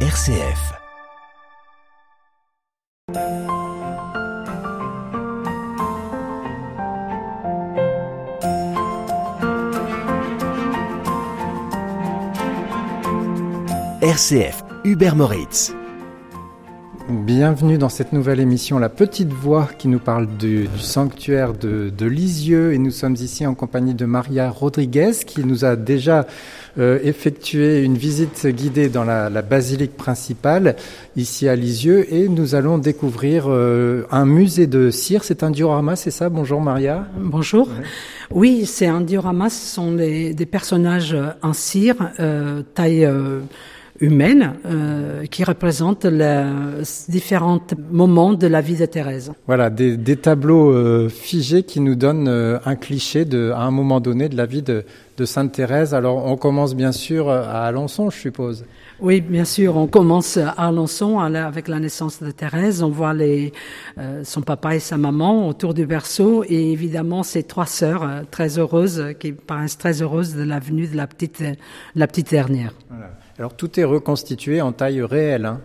RCF. RCF, Hubert Moritz. Bienvenue dans cette nouvelle émission La Petite Voix qui nous parle du, du sanctuaire de, de, Lisieux et nous sommes ici en compagnie de Maria Rodriguez qui nous a déjà euh, effectué une visite guidée dans la, la, basilique principale ici à Lisieux et nous allons découvrir euh, un musée de cire. C'est un diorama, c'est ça? Bonjour Maria. Bonjour. Ouais. Oui, c'est un diorama. Ce sont les, des personnages en cire, euh, taille humaine euh, qui représente les différents moments de la vie de Thérèse. Voilà, des, des tableaux euh, figés qui nous donnent euh, un cliché de, à un moment donné de la vie de, de Sainte Thérèse. Alors on commence bien sûr à Alençon, je suppose. Oui, bien sûr. On commence à Alençon avec la naissance de Thérèse. On voit les, euh, son papa et sa maman autour du berceau et évidemment ses trois sœurs euh, très heureuses, qui paraissent très heureuses de la venue de la petite, la petite dernière. Voilà. Alors tout est reconstitué en taille réelle. Hein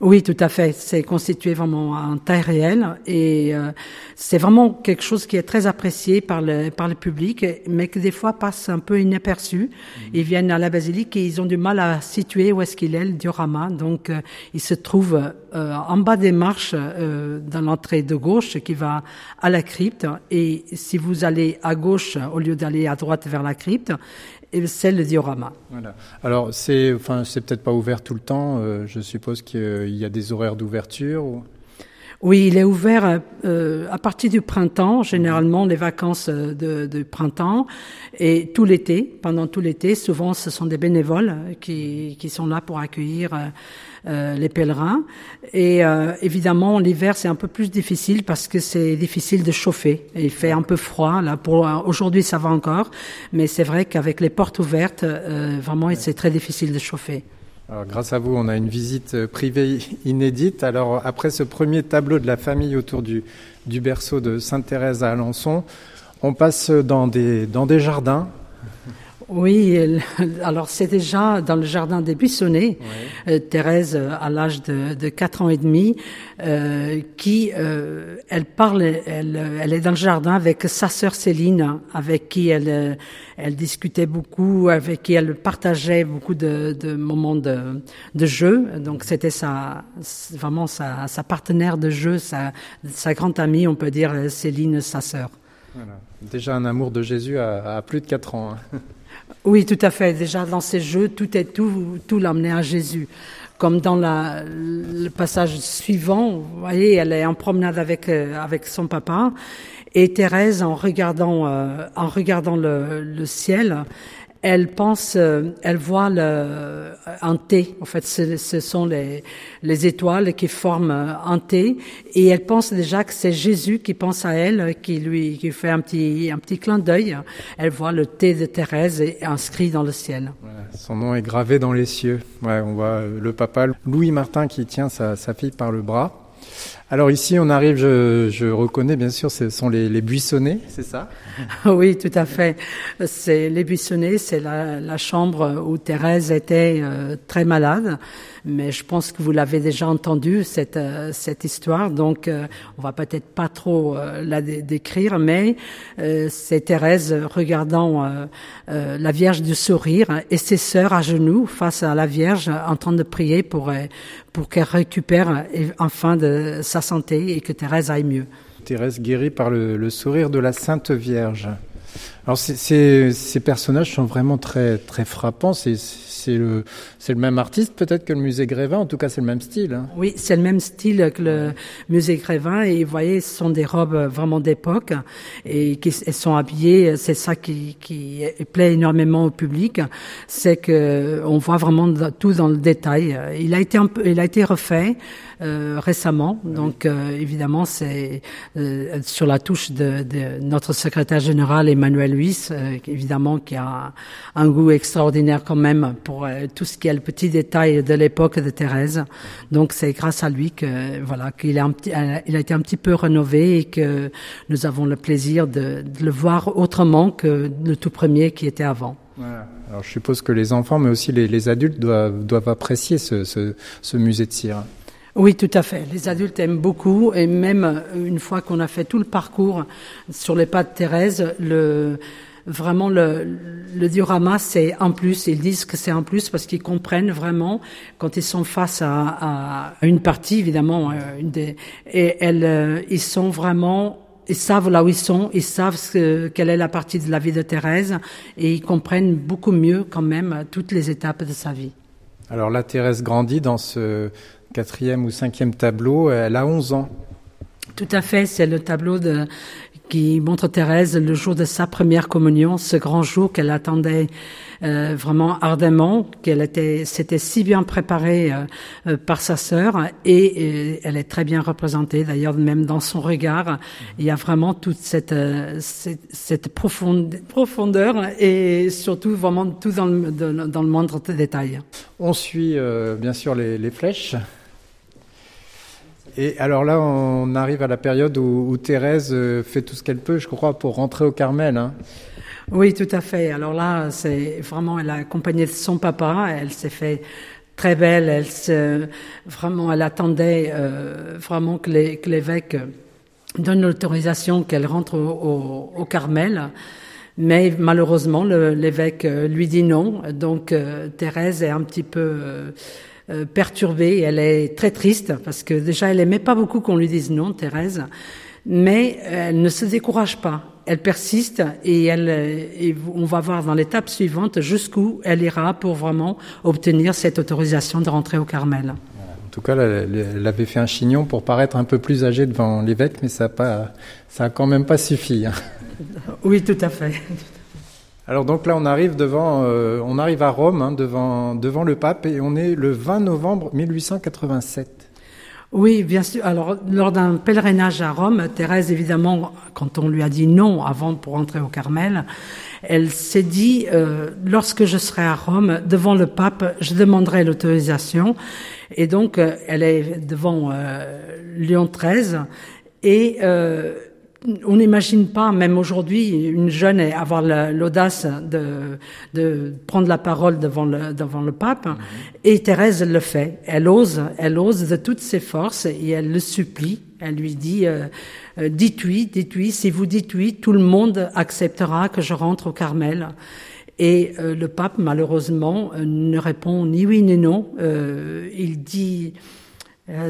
oui, tout à fait. C'est constitué vraiment en taille réelle et euh, c'est vraiment quelque chose qui est très apprécié par le par le public, mais que des fois passe un peu inaperçu. Mmh. Ils viennent à la basilique et ils ont du mal à situer où est-ce qu'il est le diorama. Donc, euh, il se trouve euh, en bas des marches euh, dans l'entrée de gauche qui va à la crypte. Et si vous allez à gauche au lieu d'aller à droite vers la crypte, c'est le diorama. Voilà. Alors c'est, enfin, peut-être pas ouvert tout le temps. Euh, je suppose qu'il y a des horaires d'ouverture. Ou... Oui, il est ouvert euh, à partir du printemps, généralement les vacances de, de printemps, et tout l'été, pendant tout l'été. Souvent, ce sont des bénévoles qui, qui sont là pour accueillir euh, les pèlerins. Et euh, évidemment, l'hiver, c'est un peu plus difficile parce que c'est difficile de chauffer. Il fait un peu froid. Là, pour aujourd'hui, ça va encore, mais c'est vrai qu'avec les portes ouvertes, euh, vraiment, ouais. c'est très difficile de chauffer. Alors, grâce à vous, on a une visite privée inédite. Alors, après ce premier tableau de la famille autour du, du berceau de Sainte-Thérèse à Alençon, on passe dans des, dans des jardins. Oui, alors c'est déjà dans le jardin des Buissonnets, oui. euh, Thérèse à l'âge de, de 4 ans et demi, euh, qui, euh, elle parle, elle, elle est dans le jardin avec sa sœur Céline, avec qui elle, elle discutait beaucoup, avec qui elle partageait beaucoup de, de moments de, de jeu. Donc c'était sa, vraiment sa, sa, partenaire de jeu, sa, sa grande amie, on peut dire Céline, sa sœur. Voilà. Déjà un amour de Jésus à, à plus de 4 ans. Hein. Oui, tout à fait. Déjà dans ces jeux, tout est tout, tout l'amener à Jésus. Comme dans le passage suivant, vous voyez, elle est en promenade avec euh, avec son papa et Thérèse, en regardant euh, en regardant le, le ciel, elle pense, euh, elle voit le, un T. En fait, ce, ce sont les, les, étoiles qui forment un T, et elle pense déjà que c'est Jésus qui pense à elle, qui lui qui fait un petit un petit clin d'œil. Elle voit le T de Thérèse inscrit dans le ciel. Son nom est gravé dans les cieux. Ouais, on voit le papa Louis Martin qui tient sa, sa fille par le bras. Alors ici, on arrive, je, reconnais bien sûr, ce sont les, les buissonnets, c'est ça? Oui, tout à fait. C'est les buissonnets, c'est la, la, chambre où Thérèse était euh, très malade. Mais je pense que vous l'avez déjà entendu cette euh, cette histoire, donc euh, on va peut-être pas trop euh, la dé décrire, mais c'est Thérèse regardant la Vierge du sourire et ses sœurs à genoux face à la Vierge en train de prier pour pour qu'elle récupère enfin de sa santé et que Thérèse aille mieux. Thérèse guérie par le, le sourire de la Sainte Vierge. Alors ces, ces personnages sont vraiment très très frappants. C'est le c'est le même artiste peut-être que le musée Grévin. En tout cas, c'est le même style. Hein. Oui, c'est le même style que le musée Grévin. Et vous voyez, ce sont des robes vraiment d'époque et qui elles sont habillées. C'est ça qui qui plaît énormément au public, c'est que on voit vraiment tout dans le détail. Il a été un peu, il a été refait récemment. Oui. Donc euh, évidemment, c'est euh, sur la touche de, de, notre secrétaire général Emmanuel euh, évidemment qui a un, goût extraordinaire quand même pour euh, tout ce qui est le petit détail de l'époque de Thérèse. Donc c'est grâce à lui que voilà qu'il a, un petit, il a été un petit peu rénové et que nous avons le plaisir de, de le voir autrement que le tout premier qui était avant. Voilà. Alors je suppose que les enfants, mais aussi les, les adultes doivent, doivent apprécier ce, ce, ce musée de cire. Oui, tout à fait. Les adultes aiment beaucoup et même une fois qu'on a fait tout le parcours sur les pas de Thérèse, le, vraiment le, le diorama c'est un plus. Ils disent que c'est un plus parce qu'ils comprennent vraiment quand ils sont face à, à une partie évidemment euh, une des, et elles, euh, ils sont vraiment ils savent là où ils sont, ils savent ce, quelle est la partie de la vie de Thérèse et ils comprennent beaucoup mieux quand même toutes les étapes de sa vie. Alors là, Thérèse grandit dans ce quatrième ou cinquième tableau, elle a 11 ans. Tout à fait, c'est le tableau de, qui montre Thérèse le jour de sa première communion, ce grand jour qu'elle attendait euh, vraiment ardemment, qu'elle était, s'était si bien préparée euh, euh, par sa sœur et, elle est très bien représentée. D'ailleurs, même dans son regard, il y a vraiment toute cette cette, cette profonde, profondeur et surtout vraiment tout dans le, dans le moindre détail. On suit bien sûr les, les flèches. Et alors là, on arrive à la période où, où Thérèse fait tout ce qu'elle peut, je crois, pour rentrer au Carmel. Hein. Oui, tout à fait. Alors là, c'est vraiment, elle a accompagné son papa. Elle s'est fait très belle. Elle se, vraiment, elle attendait euh, vraiment que, les, que l'évêque donne l'autorisation qu'elle rentre au, au, Carmel. Mais malheureusement, l'évêque lui dit non. Donc euh, Thérèse est un petit peu euh, euh, perturbée. Elle est très triste parce que déjà, elle aimait pas beaucoup qu'on lui dise non, Thérèse. Mais elle ne se décourage pas elle persiste et, elle, et on va voir dans l'étape suivante jusqu'où elle ira pour vraiment obtenir cette autorisation de rentrer au Carmel. En tout cas, elle avait fait un chignon pour paraître un peu plus âgée devant l'évêque, mais ça n'a pas, ça a quand même pas suffi. Hein. Oui, tout à fait. Alors donc là, on arrive devant, euh, on arrive à Rome, hein, devant, devant le pape, et on est le 20 novembre 1887. Oui, bien sûr. Alors, lors d'un pèlerinage à Rome, Thérèse, évidemment, quand on lui a dit non avant pour entrer au Carmel, elle s'est dit, euh, lorsque je serai à Rome, devant le pape, je demanderai l'autorisation. Et donc, euh, elle est devant euh, Léon XIII et euh, on n'imagine pas, même aujourd'hui, une jeune avoir l'audace de, de, prendre la parole devant le, devant le pape. Mm-hmm. Et Thérèse le fait. Elle ose, elle ose de toutes ses forces et elle le supplie. Elle lui dit, euh, euh dites oui, dites oui. Si vous dites oui, tout le monde acceptera que je rentre au Carmel. Et euh, le pape, malheureusement, euh, ne répond ni oui ni non. Euh, il dit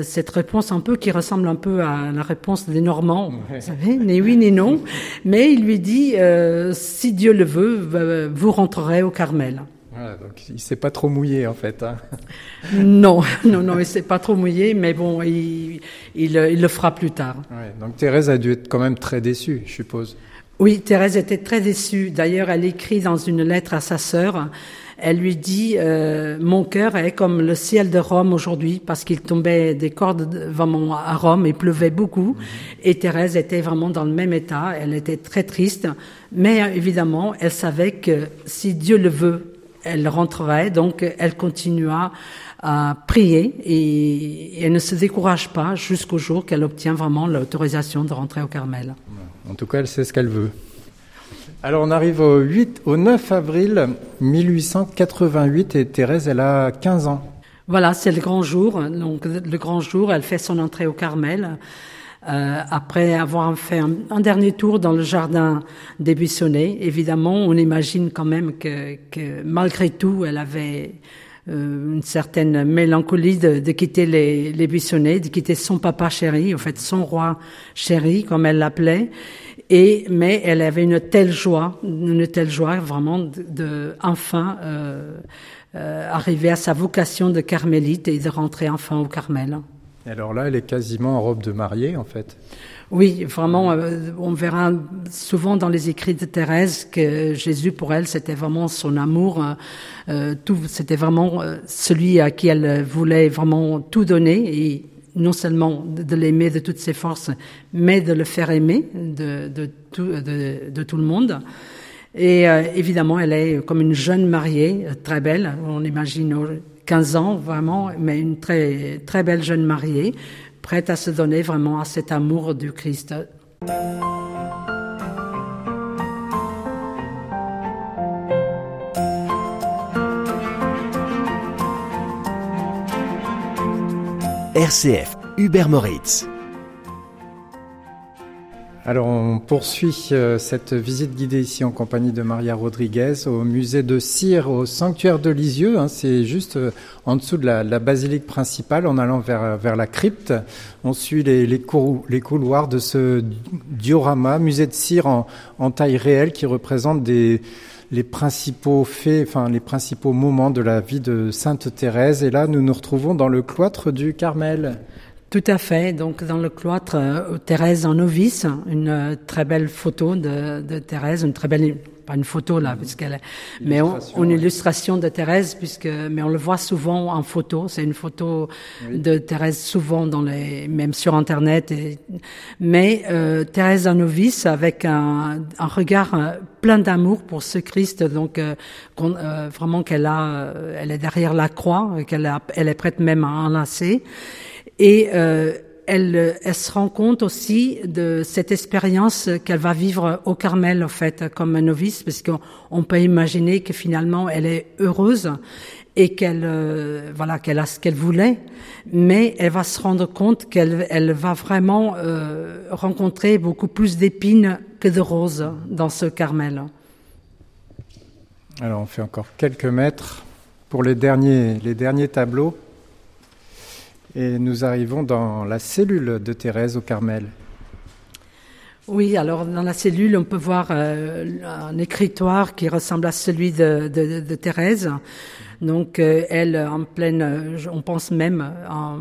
cette réponse un peu qui ressemble un peu à la réponse des Normands, ouais. vous savez, ni oui ni non, mais il lui dit euh, si Dieu le veut, vous rentrerez au Carmel. Voilà, donc il s'est pas trop mouillé en fait. Hein. non, non, non, il s'est pas trop mouillé, mais bon, il, il, il le fera plus tard. Ouais, donc Thérèse a dû être quand même très déçue, je suppose. Oui, Thérèse était très déçue. D'ailleurs, elle écrit dans une lettre à sa sœur. Elle lui dit euh, Mon cœur est comme le ciel de Rome aujourd'hui, parce qu'il tombait des cordes vraiment à Rome, il pleuvait beaucoup. Et Thérèse était vraiment dans le même état. Elle était très triste. Mais évidemment, elle savait que si Dieu le veut, elle rentrerait. Donc, elle continua à prier et, elle ne se décourage pas jusqu'au jour qu'elle obtient vraiment l'autorisation de rentrer au Carmel. En tout cas, elle sait ce qu'elle veut. Alors on arrive au 8, au 9 avril 1888 et Thérèse, elle a 15 ans. Voilà, c'est le grand jour. Donc le grand jour, elle fait son entrée au Carmel. Euh, après avoir fait un, dernier tour dans le jardin des Buissonnets, évidemment, on imagine quand même que, malgré tout, elle avait euh, une certaine mélancolie de, de quitter les, les Buissonnets, de quitter son papa chéri, en fait son roi chéri, comme elle l'appelait. Et mais elle avait une telle joie, une telle joie vraiment de, de enfin euh, euh, arriver à sa vocation de carmélite et de rentrer enfin au Carmel. Alors là, elle est quasiment en robe de mariée, en fait. Oui, vraiment, euh, on verra souvent dans les écrits de Thérèse que Jésus, pour elle, c'était vraiment son amour. Tout, c'était vraiment celui à qui elle voulait vraiment tout donner et non seulement de, l'aimer de toutes ses forces, mais de le faire aimer de, tout, le monde. Et euh, évidemment, elle est comme une jeune mariée, très belle. On imagine 15 ans vraiment, mais une très très belle jeune mariée, prête à se donner vraiment à cet amour du Christ. RCF Hubert Moritz. Alors on poursuit euh, cette visite guidée ici en compagnie de Maria Rodriguez au musée de Cire, au sanctuaire de Lisieux. Hein. c'est juste euh, en dessous de la, basilique principale en allant vers, vers la crypte. On suit les, les, couloirs de ce diorama, musée de cire en taille réelle qui représente des, les principaux faits, enfin les principaux moments de la vie de Sainte Thérèse. Et là, nous nous retrouvons dans le cloître du Carmel. Tout à fait. Donc, dans le cloître euh, Thérèse en novice, une euh, très belle photo de, de, Thérèse, une très belle, pas une photo là, puisqu'elle est, mais une illustration de Thérèse, puisque, mais on le voit souvent en photo. C'est une photo de Thérèse souvent dans les, même sur Internet. Et, mais euh, Thérèse en novice avec un, un regard euh, plein d'amour pour ce Christ, donc vraiment qu'elle a, elle est derrière la croix, qu'elle elle est prête même à enlacer. Et euh, elle, se rend compte aussi de cette expérience qu'elle va vivre au Carmel, en fait, comme novice, parce qu'on peut imaginer que finalement elle est heureuse et qu'elle, euh, voilà, qu'elle a ce qu'elle voulait, mais elle va se rendre compte qu'elle, elle va vraiment euh, rencontrer beaucoup plus d'épines que de roses dans ce Carmel. Alors on fait encore quelques mètres pour les derniers, les derniers tableaux. Et nous arrivons dans la cellule de Thérèse au Carmel. Oui, alors dans la cellule, on peut voir euh, un écritoire qui ressemble à celui de, de, de Thérèse. Donc euh, elle, en pleine, euh, on pense même en,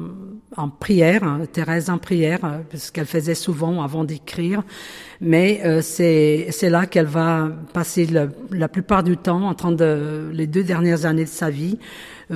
en prière, hein, Thérèse en prière, parce qu'elle faisait souvent avant d'écrire. Mais c'est c'est là qu'elle va passer la plupart du temps, en train de les deux dernières années de sa vie,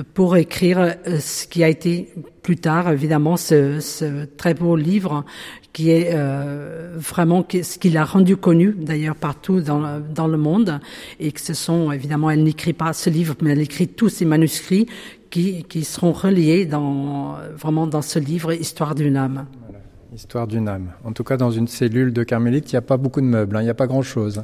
pour écrire euh, ce qui a été plus tard, évidemment, ce, ce très beau livre qui est euh, vraiment ce qu'il a rendu connu d'ailleurs partout dans, dans le monde et que ce sont évidemment elle n'écrit pas ce livre mais elle écrit tous ces manuscrits qui, qui seront reliés dans vraiment dans ce livre Histoire d'une âme. Histoire d'une âme. En tout cas, dans une cellule de carmélite, il n'y a pas beaucoup de meubles, hein, il n'y a pas grand-chose.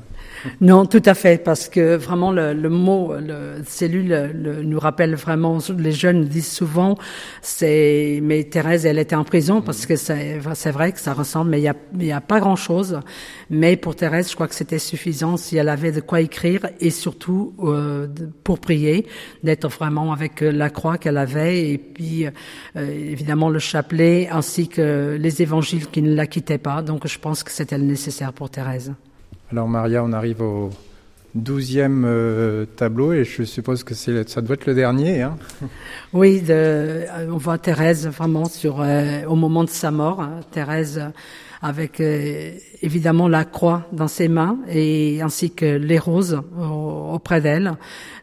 Non, tout à fait, parce que vraiment le, le mot le, cellule le, nous rappelle vraiment. Les jeunes disent souvent, c'est mais Thérèse, elle était en prison parce que c'est c'est vrai que ça ressemble, mais il y a il y a pas grand-chose. Mais pour Thérèse, je crois que c'était suffisant si elle avait de quoi écrire et surtout euh, pour prier, d'être vraiment avec euh, la croix qu'elle avait et puis euh, évidemment le chapelet ainsi que les évangiles qui ne la quittait pas. Donc je pense que c'était le nécessaire pour Thérèse. Alors Maria, on arrive au douzième euh, tableau et je suppose que ça doit être le dernier. Hein oui, de, on voit Thérèse vraiment sur euh, au moment de sa mort. Hein. Thérèse avec euh, évidemment la croix dans ses mains et ainsi que les roses auprès d'elle,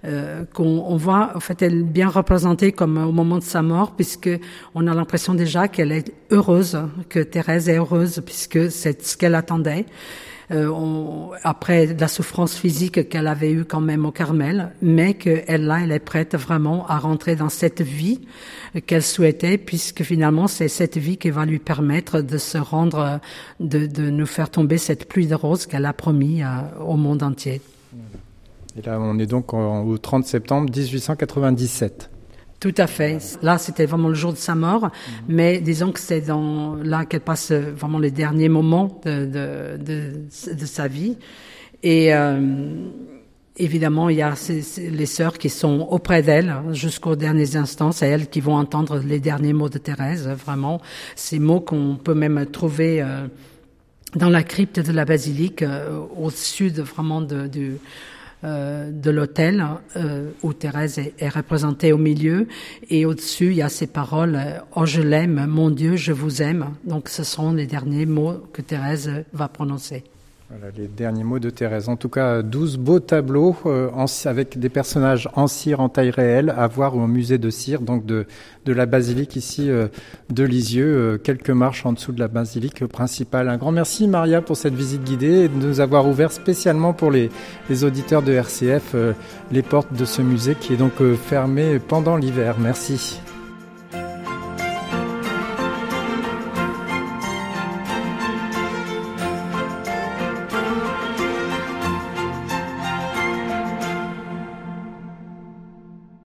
euh, qu'on on voit en fait elle bien représentée comme au moment de sa mort, puisque on a l'impression déjà qu'elle est heureuse, que Thérèse est heureuse, puisque c'est ce qu'elle attendait. Euh, on, après la souffrance physique qu'elle avait eue quand même au Carmel, mais qu'elle là, elle est prête vraiment à rentrer dans cette vie qu'elle souhaitait, puisque finalement c'est cette vie qui va lui permettre de se rendre, de, de nous faire tomber cette pluie de roses qu'elle a promis euh, au monde entier. Et là, on est donc au 30 septembre 1897. Tout à fait. Là, c'était vraiment le jour de sa mort, mhm. mais disons que c'est dans là qu'elle passe vraiment les derniers moments de, de, de, de sa vie. Et euh, évidemment, il y a les sœurs qui sont auprès d'elle jusqu'aux derniers instants. C'est elles qui vont entendre les derniers mots de Thérèse, vraiment. Ces mots qu'on peut même trouver euh, dans la crypte de la basilique, euh, au sud vraiment de, du euh, de l'autel euh, où Thérèse est, représentée au milieu et au-dessus il y a ces paroles euh, Oh je l'aime, mon Dieu, je vous aime. Donc ce sont les derniers mots que Thérèse va prononcer. Voilà les derniers mots de Thérèse. En tout cas, 12 beaux tableaux euh, avec des personnages en cire en taille réelle à voir au musée de cire, donc de, de la basilique ici euh, de Lisieux, euh, quelques marches en dessous de la basilique principale. Un grand merci Maria pour cette visite guidée et de nous avoir ouvert spécialement pour les, les auditeurs de RCF les portes de ce musée qui est donc fermé pendant l'hiver. Merci.